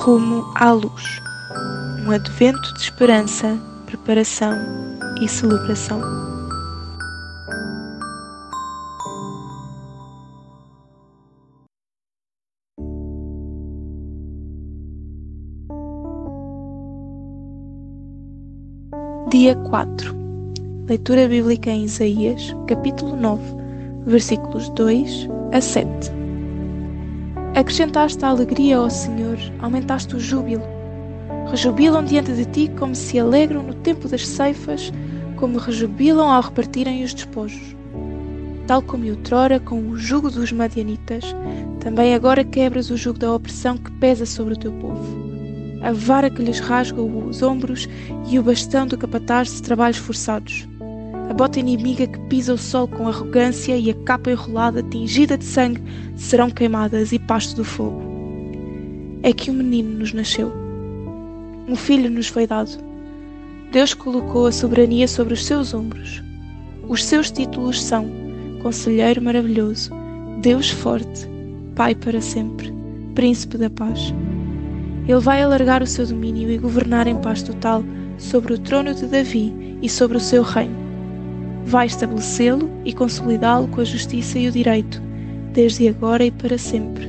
Rumo à luz. Um advento de esperança, preparação e celebração. Dia 4. Leitura bíblica em Isaías, capítulo 9, versículos 2 a 7. Acrescentaste a alegria ao Senhor, aumentaste o júbilo. Rejubilam diante de ti como se alegram no tempo das ceifas, como rejubilam ao repartirem os despojos. Tal como outrora com o jugo dos madianitas, também agora quebras o jugo da opressão que pesa sobre o teu povo a vara que lhes rasga os ombros e o bastão do capataz de trabalhos forçados. A bota inimiga que pisa o sol com arrogância e a capa enrolada, tingida de sangue, serão queimadas e pasto do fogo. É que um menino nos nasceu. Um filho nos foi dado. Deus colocou a soberania sobre os seus ombros. Os seus títulos são Conselheiro Maravilhoso, Deus Forte, Pai para sempre, Príncipe da Paz. Ele vai alargar o seu domínio e governar em paz total sobre o trono de Davi e sobre o seu reino. Vai estabelecê-lo e consolidá-lo com a justiça e o direito, desde agora e para sempre.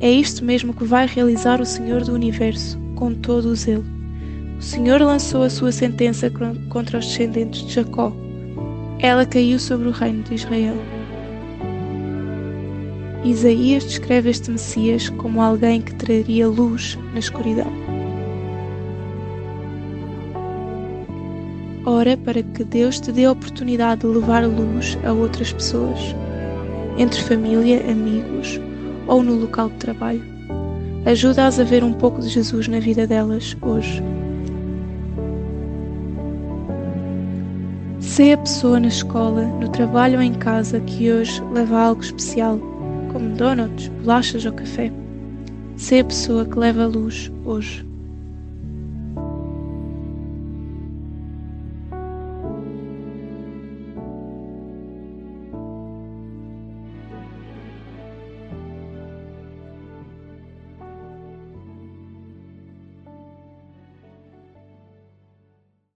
É isto mesmo que vai realizar o Senhor do Universo, com todo o zelo. O Senhor lançou a sua sentença contra os descendentes de Jacó. Ela caiu sobre o reino de Israel. Isaías descreve este Messias como alguém que traria luz na escuridão. Ora para que Deus te dê a oportunidade de levar luz a outras pessoas, entre família, amigos ou no local de trabalho. Ajuda-as a ver um pouco de Jesus na vida delas hoje. Sê a pessoa na escola, no trabalho ou em casa que hoje leva algo especial como donuts, bolachas ou café. Ser a pessoa que leva luz hoje.